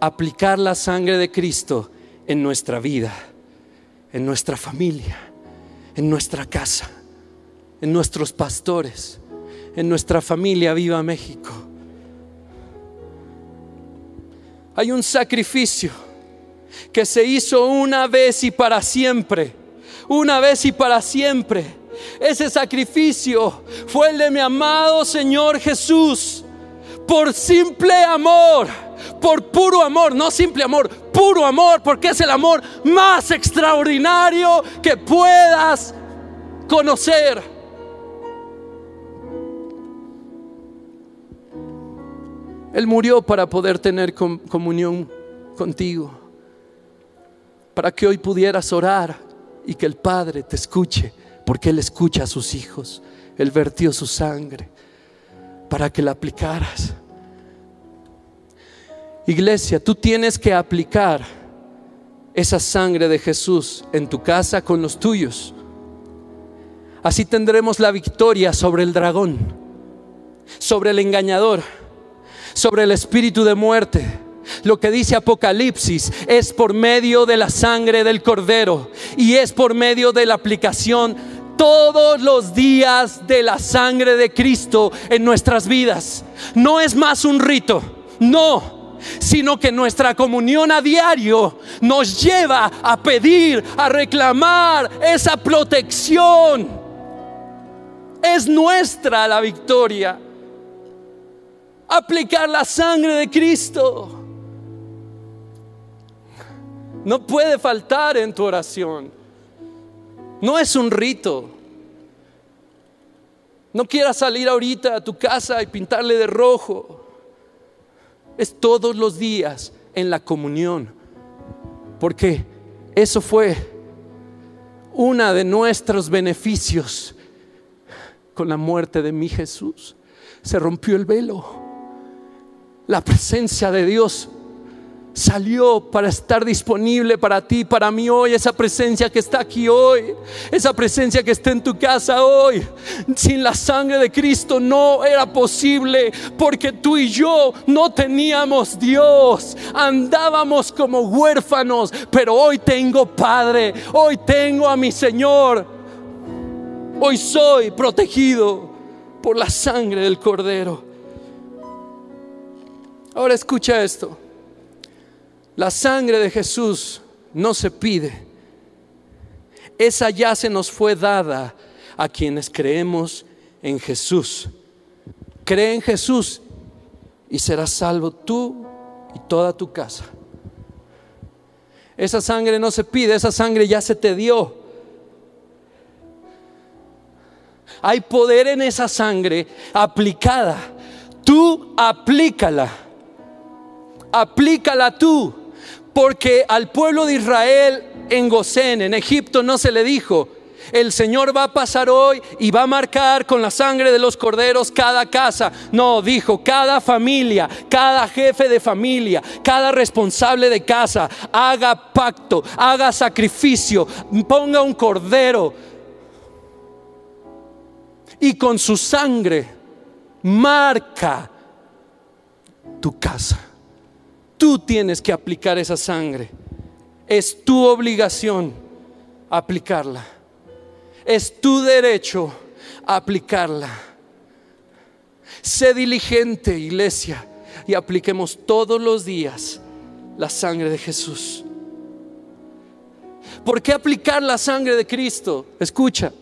aplicar la sangre de Cristo en nuestra vida, en nuestra familia, en nuestra casa, en nuestros pastores, en nuestra familia Viva México. Hay un sacrificio que se hizo una vez y para siempre, una vez y para siempre. Ese sacrificio fue el de mi amado Señor Jesús por simple amor, por puro amor, no simple amor, puro amor, porque es el amor más extraordinario que puedas conocer. Él murió para poder tener comunión contigo, para que hoy pudieras orar y que el Padre te escuche, porque Él escucha a sus hijos. Él vertió su sangre para que la aplicaras. Iglesia, tú tienes que aplicar esa sangre de Jesús en tu casa con los tuyos. Así tendremos la victoria sobre el dragón, sobre el engañador, sobre el espíritu de muerte. Lo que dice Apocalipsis es por medio de la sangre del cordero y es por medio de la aplicación todos los días de la sangre de Cristo en nuestras vidas. No es más un rito, no, sino que nuestra comunión a diario nos lleva a pedir, a reclamar esa protección. Es nuestra la victoria. Aplicar la sangre de Cristo. No puede faltar en tu oración. No es un rito. No quieras salir ahorita a tu casa y pintarle de rojo. Es todos los días en la comunión. Porque eso fue uno de nuestros beneficios con la muerte de mi Jesús. Se rompió el velo. La presencia de Dios salió para estar disponible para ti, para mí hoy, esa presencia que está aquí hoy, esa presencia que está en tu casa hoy. Sin la sangre de Cristo no era posible porque tú y yo no teníamos Dios, andábamos como huérfanos, pero hoy tengo Padre, hoy tengo a mi Señor, hoy soy protegido por la sangre del Cordero. Ahora escucha esto. La sangre de Jesús no se pide. Esa ya se nos fue dada a quienes creemos en Jesús. Cree en Jesús y serás salvo tú y toda tu casa. Esa sangre no se pide, esa sangre ya se te dio. Hay poder en esa sangre aplicada. Tú aplícala. Aplícala tú. Porque al pueblo de Israel en Gosén, en Egipto, no se le dijo, el Señor va a pasar hoy y va a marcar con la sangre de los corderos cada casa. No, dijo, cada familia, cada jefe de familia, cada responsable de casa, haga pacto, haga sacrificio, ponga un cordero y con su sangre marca tu casa. Tú tienes que aplicar esa sangre. Es tu obligación aplicarla. Es tu derecho aplicarla. Sé diligente, iglesia, y apliquemos todos los días la sangre de Jesús. ¿Por qué aplicar la sangre de Cristo? Escucha.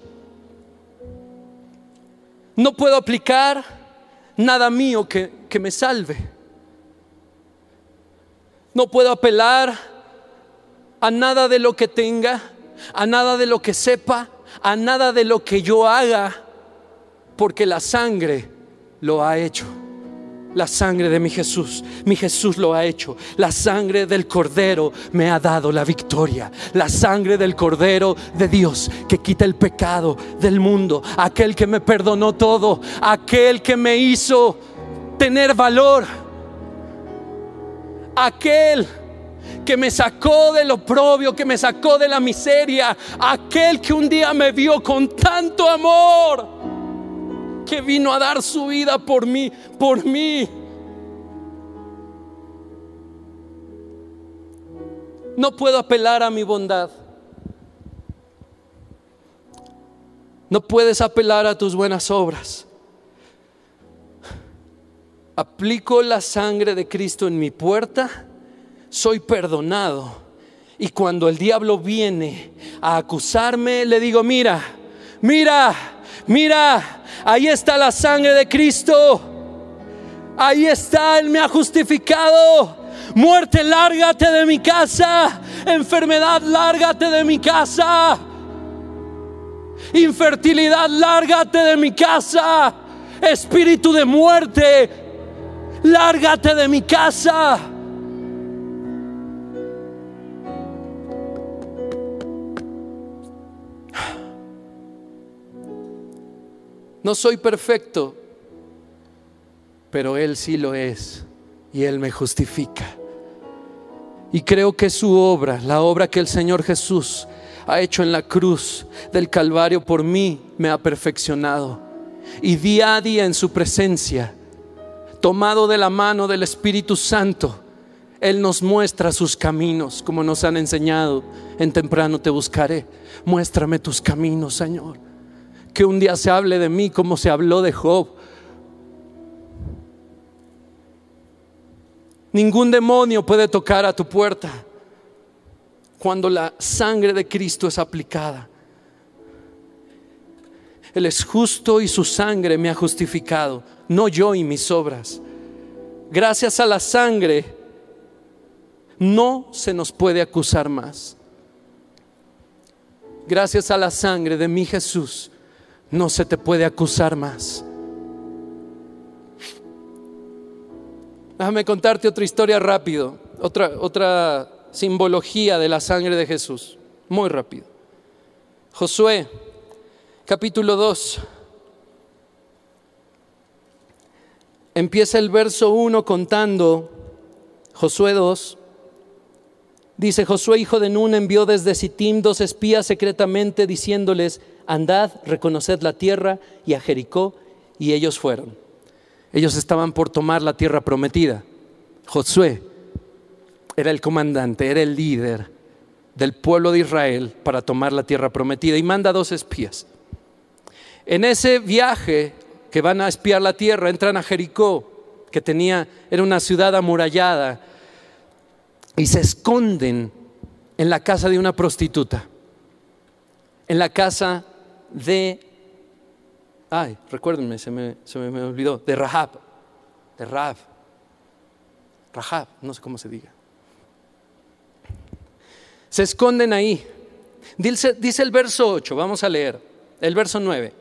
No puedo aplicar nada mío que, que me salve. No puedo apelar a nada de lo que tenga, a nada de lo que sepa, a nada de lo que yo haga, porque la sangre lo ha hecho. La sangre de mi Jesús, mi Jesús lo ha hecho. La sangre del Cordero me ha dado la victoria. La sangre del Cordero de Dios que quita el pecado del mundo. Aquel que me perdonó todo. Aquel que me hizo tener valor aquel que me sacó del oprobio, que me sacó de la miseria, aquel que un día me vio con tanto amor, que vino a dar su vida por mí, por mí. No puedo apelar a mi bondad. No puedes apelar a tus buenas obras aplico la sangre de Cristo en mi puerta, soy perdonado. Y cuando el diablo viene a acusarme, le digo, mira, mira, mira, ahí está la sangre de Cristo. Ahí está, Él me ha justificado. Muerte, lárgate de mi casa. Enfermedad, lárgate de mi casa. Infertilidad, lárgate de mi casa. Espíritu de muerte, lárgate de mi casa. No soy perfecto, pero Él sí lo es y Él me justifica. Y creo que su obra, la obra que el Señor Jesús ha hecho en la cruz del Calvario por mí, me ha perfeccionado. Y día a día en su presencia tomado de la mano del Espíritu Santo, Él nos muestra sus caminos, como nos han enseñado. En temprano te buscaré. Muéstrame tus caminos, Señor. Que un día se hable de mí como se habló de Job. Ningún demonio puede tocar a tu puerta cuando la sangre de Cristo es aplicada. Él es justo y su sangre me ha justificado no yo y mis obras. Gracias a la sangre no se nos puede acusar más. Gracias a la sangre de mi Jesús no se te puede acusar más. Déjame contarte otra historia rápido, otra, otra simbología de la sangre de Jesús, muy rápido. Josué, capítulo 2. Empieza el verso 1 contando, Josué 2, Dice, Josué, hijo de Nun, envió desde Sittim dos espías secretamente diciéndoles, andad, reconoced la tierra y a Jericó, y ellos fueron. Ellos estaban por tomar la tierra prometida. Josué era el comandante, era el líder del pueblo de Israel para tomar la tierra prometida y manda dos espías. En ese viaje que van a espiar la tierra, entran a Jericó, que tenía, era una ciudad amurallada, y se esconden en la casa de una prostituta, en la casa de, ay, recuérdenme, se me, se me olvidó, de Rahab, de Rahab, Rahab, no sé cómo se diga. Se esconden ahí. Dice, dice el verso 8, vamos a leer, el verso 9.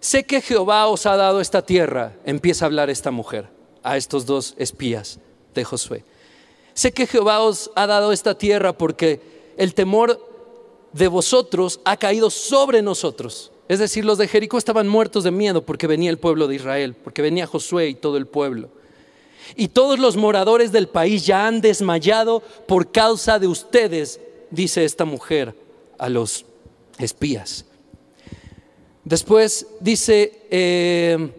Sé que Jehová os ha dado esta tierra, empieza a hablar esta mujer a estos dos espías de Josué. Sé que Jehová os ha dado esta tierra porque el temor de vosotros ha caído sobre nosotros. Es decir, los de Jericó estaban muertos de miedo porque venía el pueblo de Israel, porque venía Josué y todo el pueblo. Y todos los moradores del país ya han desmayado por causa de ustedes, dice esta mujer a los espías. Después dice, eh,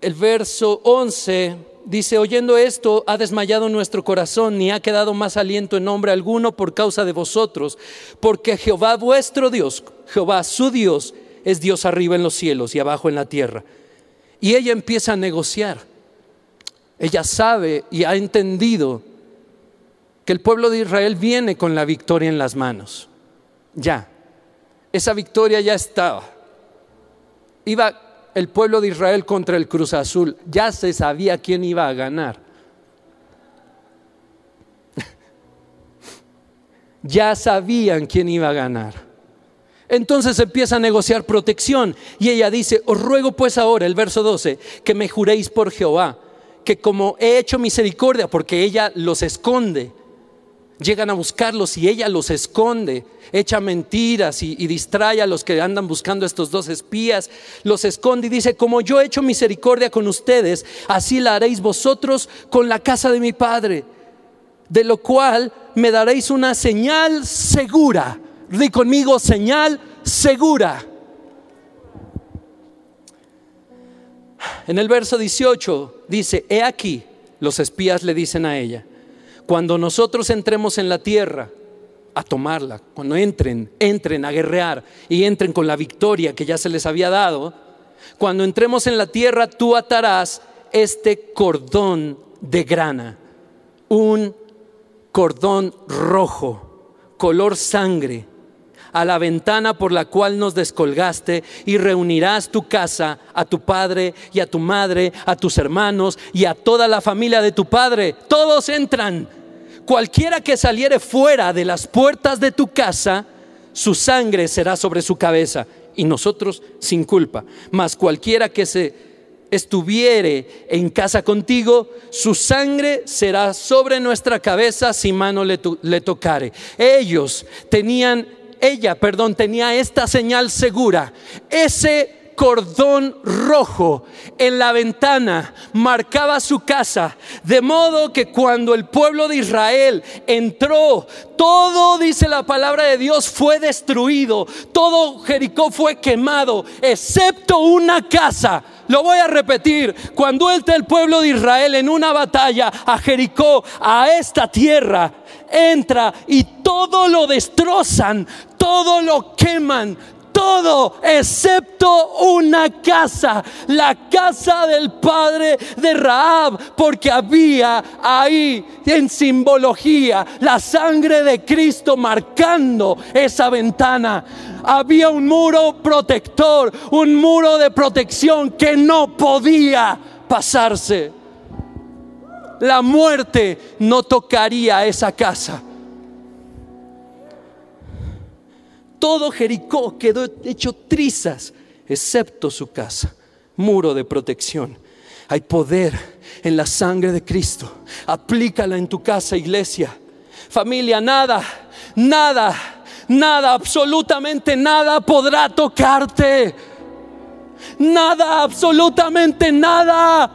el verso 11 dice, oyendo esto, ha desmayado nuestro corazón, ni ha quedado más aliento en nombre alguno por causa de vosotros, porque Jehová vuestro Dios, Jehová su Dios, es Dios arriba en los cielos y abajo en la tierra. Y ella empieza a negociar. Ella sabe y ha entendido que el pueblo de Israel viene con la victoria en las manos. Ya, esa victoria ya estaba. Iba el pueblo de Israel contra el Cruz Azul, ya se sabía quién iba a ganar. (laughs) ya sabían quién iba a ganar. Entonces empieza a negociar protección y ella dice, os ruego pues ahora, el verso 12, que me juréis por Jehová, que como he hecho misericordia, porque ella los esconde, Llegan a buscarlos y ella los esconde, echa mentiras y, distrae a los que andan buscando estos dos espías, los esconde y dice, como yo he hecho misericordia con ustedes, así la haréis vosotros con la casa de mi Padre, de lo cual me daréis una señal segura. Di conmigo, señal segura. En el verso 18 dice, he aquí, los espías le dicen a ella, cuando nosotros entremos en la tierra a tomarla, cuando entren, entren a guerrear y entren con la victoria que ya se les había dado, cuando entremos en la tierra tú atarás este cordón de grana, un cordón rojo, color sangre, a la ventana por la cual nos descolgaste y reunirás tu casa a tu padre y a tu madre, a tus hermanos y a toda la familia de tu padre. Todos entran cualquiera que saliere fuera de las puertas de tu casa, su sangre será sobre su cabeza y nosotros sin culpa. Mas cualquiera que se estuviere en casa contigo, su sangre será sobre nuestra cabeza si mano le, le tocare. Ellos tenían, ella, perdón, tenía esta señal segura. Ese cordón rojo en la ventana marcaba su casa, de modo que cuando el pueblo de Israel entró, todo, dice la palabra de Dios, fue destruido, todo Jericó fue quemado, excepto una casa. Lo voy a repetir, cuando entra el pueblo de Israel en una batalla a Jericó, a esta tierra, entra y todo lo destrozan, todo lo queman, todo excepto una casa, la casa del padre de Raab, porque había ahí en simbología la sangre de Cristo marcando esa ventana. Había un muro protector, un muro de protección que no podía pasarse. La muerte no tocaría esa casa. Todo Jericó quedó hecho trizas, excepto su casa, muro de protección. Hay poder en la sangre de Cristo. Aplícala en tu casa, iglesia. Familia, nada, nada, nada, absolutamente nada podrá tocarte. Nada, absolutamente nada.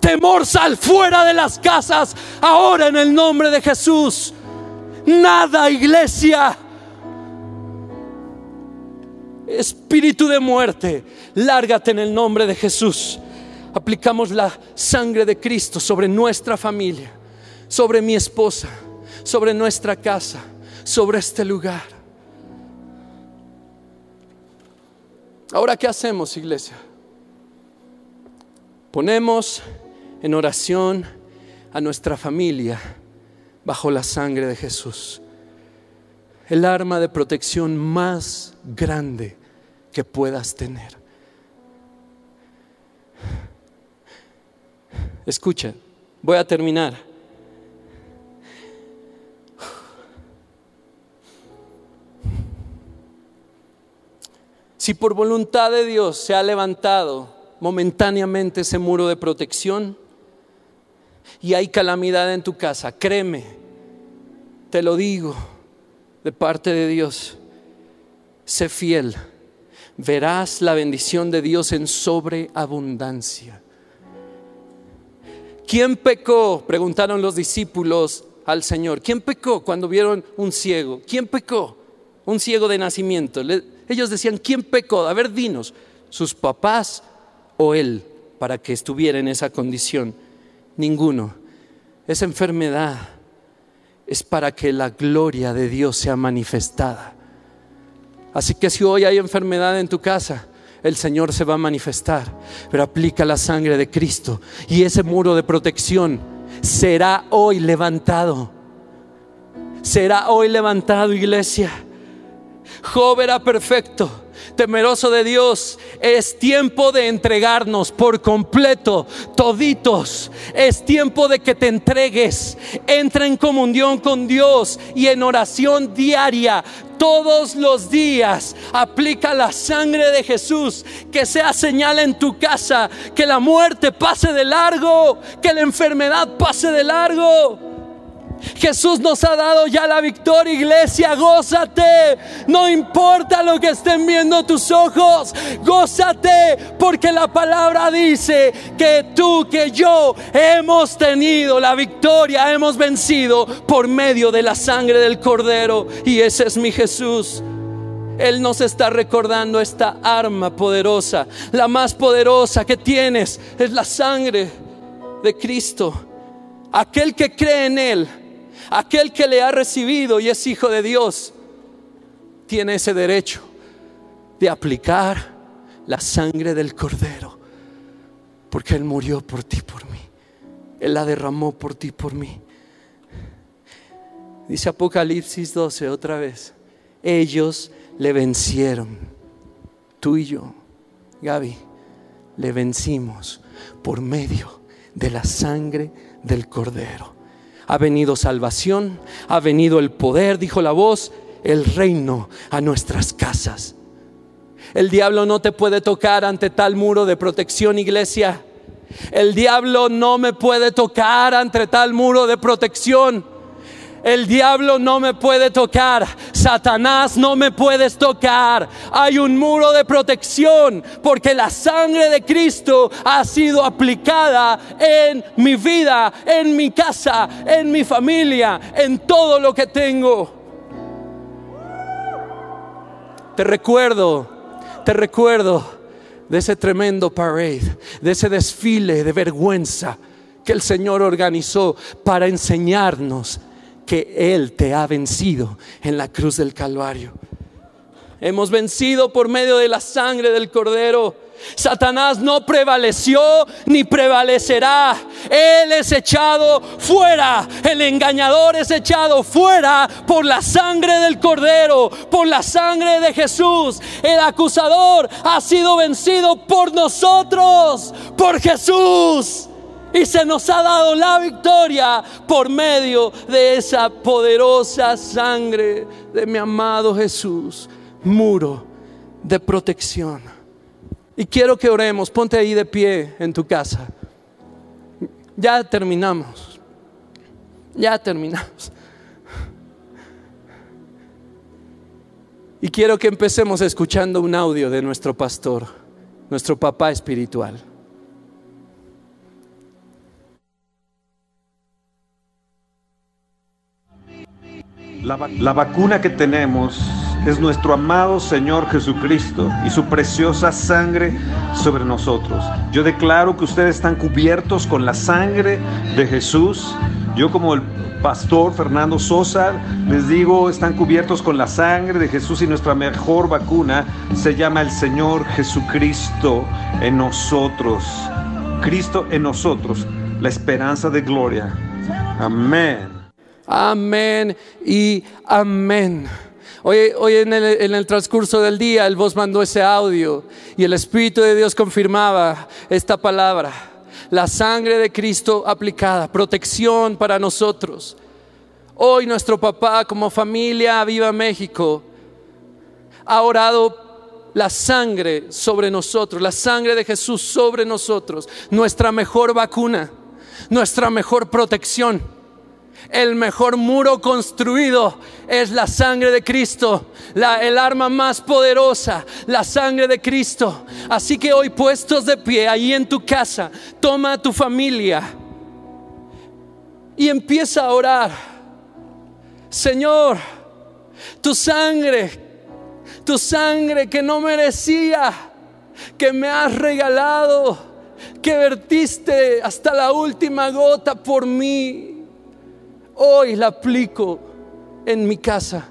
Temor, sal fuera de las casas ahora en el nombre de Jesús. Nada, iglesia. Espíritu de muerte, lárgate en el nombre de Jesús. Aplicamos la sangre de Cristo sobre nuestra familia, sobre mi esposa, sobre nuestra casa, sobre este lugar. Ahora, ¿qué hacemos, iglesia? Ponemos en oración a nuestra familia bajo la sangre de Jesús. El arma de protección más grande que puedas tener. Escucha, voy a terminar. Si por voluntad de Dios se ha levantado momentáneamente ese muro de protección y hay calamidad en tu casa, créeme, te lo digo de parte de Dios, sé fiel, verás la bendición de Dios en sobreabundancia. ¿Quién pecó? Preguntaron los discípulos al Señor. ¿Quién pecó cuando vieron un ciego? ¿Quién pecó? Un ciego de nacimiento. ellos decían, ¿quién pecó? A ver, dinos, sus papás o él para que estuviera en esa condición. Ninguno. Esa enfermedad es para que la gloria de Dios sea manifestada. Así que si hoy hay enfermedad en tu casa, el Señor se va a manifestar. Pero aplica la sangre de Cristo y ese muro de protección será hoy levantado. Será hoy levantado, iglesia. Job perfecto temeroso de Dios, es tiempo de entregarnos por completo, toditos. Es tiempo de que te entregues. Entra en comunión con Dios y en oración diaria todos los días. Aplica la sangre de Jesús, que sea señal en tu casa, que la muerte pase de largo, que la enfermedad pase de largo. Jesús nos ha dado ya la victoria, iglesia, gózate. No importa lo que estén viendo tus ojos, gózate, porque la palabra dice que tú, que yo hemos tenido la victoria, hemos vencido por medio de la sangre del Cordero. Y ese es mi Jesús. Él nos está recordando esta arma poderosa. La más poderosa que tienes es la sangre de Cristo. Aquel que cree en Él Aquel que le ha recibido y es hijo de Dios, tiene ese derecho de aplicar la sangre del cordero, porque Él murió por ti, por mí. Él la derramó por ti, por mí. Dice Apocalipsis 12 otra vez, ellos le vencieron, tú y yo, Gaby, le vencimos por medio de la sangre del cordero ha venido salvación, ha venido el poder, dijo la voz, el reino a nuestras casas. El diablo no te puede tocar ante tal muro de protección, iglesia. El diablo no me puede tocar ante tal muro de protección. El diablo no me puede tocar. Satanás no me puedes tocar. Hay un muro de protección porque la sangre de Cristo ha sido aplicada en mi vida, en mi casa, en mi familia, en todo lo que tengo. Te recuerdo, te recuerdo de ese tremendo parade, de ese desfile de vergüenza que el Señor organizó para enseñarnos que Él te ha vencido en la cruz del Calvario. Hemos vencido por medio de la sangre del Cordero. Satanás no prevaleció ni prevalecerá. Él es echado fuera. El engañador es echado fuera por la sangre del Cordero, por la sangre de Jesús. El acusador ha sido vencido por nosotros, por Jesús. Y se nos ha dado la victoria por medio de esa poderosa sangre de mi amado Jesús. Muro de protección. Y quiero que oremos. Ponte ahí de pie en tu casa. Ya terminamos. Ya terminamos. Y quiero que empecemos escuchando un audio de nuestro pastor, nuestro papá espiritual. La, vacuna que tenemos es nuestro amado Señor Jesucristo y su preciosa sangre sobre nosotros. Yo declaro que ustedes están cubiertos con la sangre de Jesús. Yo como el pastor Fernando Sosa les digo, están cubiertos con la sangre de Jesús y nuestra mejor vacuna se llama el Señor Jesucristo en nosotros. Cristo en nosotros, la esperanza de gloria. Amén. Amén y amén. Hoy, hoy en, el, transcurso del día el voz mandó ese audio y el Espíritu de Dios confirmaba esta palabra. La sangre de Cristo aplicada, protección para nosotros. Hoy nuestro papá como familia Viva México ha orado la sangre sobre nosotros, la sangre de Jesús sobre nosotros, nuestra mejor vacuna, nuestra mejor protección. El mejor muro construido es la sangre de Cristo, el arma más poderosa, la sangre de Cristo. Así que hoy puestos de pie, ahí en tu casa, toma a tu familia y empieza a orar. Señor, tu sangre, tu sangre que no merecía, que me has regalado, que vertiste hasta la última gota por mí hoy la aplico en mi casa,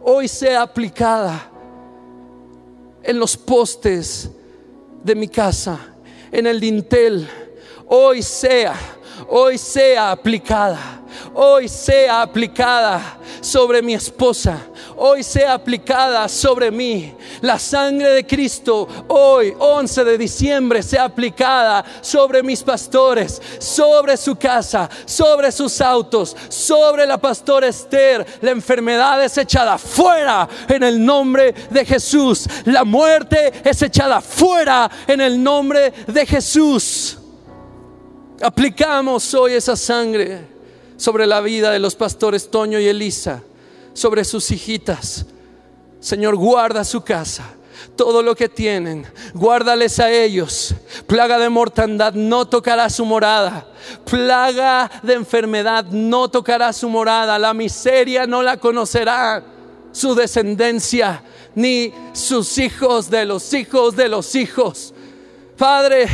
hoy sea aplicada en los postes de mi casa, en el dintel, hoy sea, hoy sea aplicada. Hoy sea aplicada sobre mi esposa, hoy sea aplicada sobre mí. La sangre de Cristo hoy, 11 de diciembre, sea aplicada sobre mis pastores, sobre su casa, sobre sus autos, sobre la pastora Esther. La enfermedad es echada fuera en el nombre de Jesús. La muerte es echada fuera en el nombre de Jesús. Aplicamos hoy esa sangre sobre la vida de los pastores Toño y Elisa, sobre sus hijitas. Señor, guarda su casa, todo lo que tienen, guárdales a ellos. Plaga de mortandad no tocará su morada. Plaga de enfermedad no tocará su morada. La miseria no la conocerá su descendencia, ni sus hijos de los hijos de los hijos. Padre,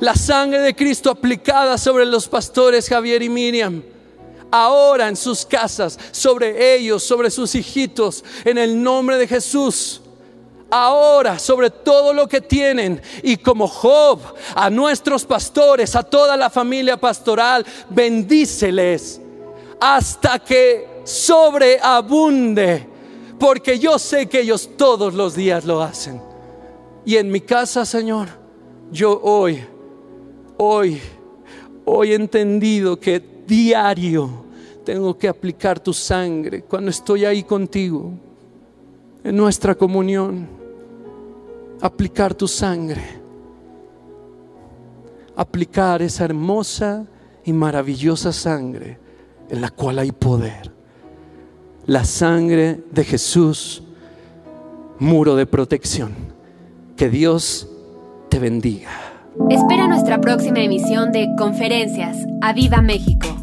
la sangre de Cristo aplicada sobre los pastores Javier y Miriam ahora en sus casas, sobre ellos, sobre sus hijitos, en el nombre de Jesús. Ahora sobre todo lo que tienen y como Job a nuestros pastores, a toda la familia pastoral, bendíceles hasta que sobreabunde, porque yo sé que ellos todos los días lo hacen. Y en mi casa, Señor, yo hoy, hoy, hoy he entendido que diario tengo que aplicar tu sangre cuando estoy ahí contigo, en nuestra comunión, aplicar tu sangre, aplicar esa hermosa y maravillosa sangre en la cual hay poder. La sangre de Jesús, muro de protección. Que Dios te bendiga. Espera nuestra próxima emisión de Conferencias. ¡A Viva México!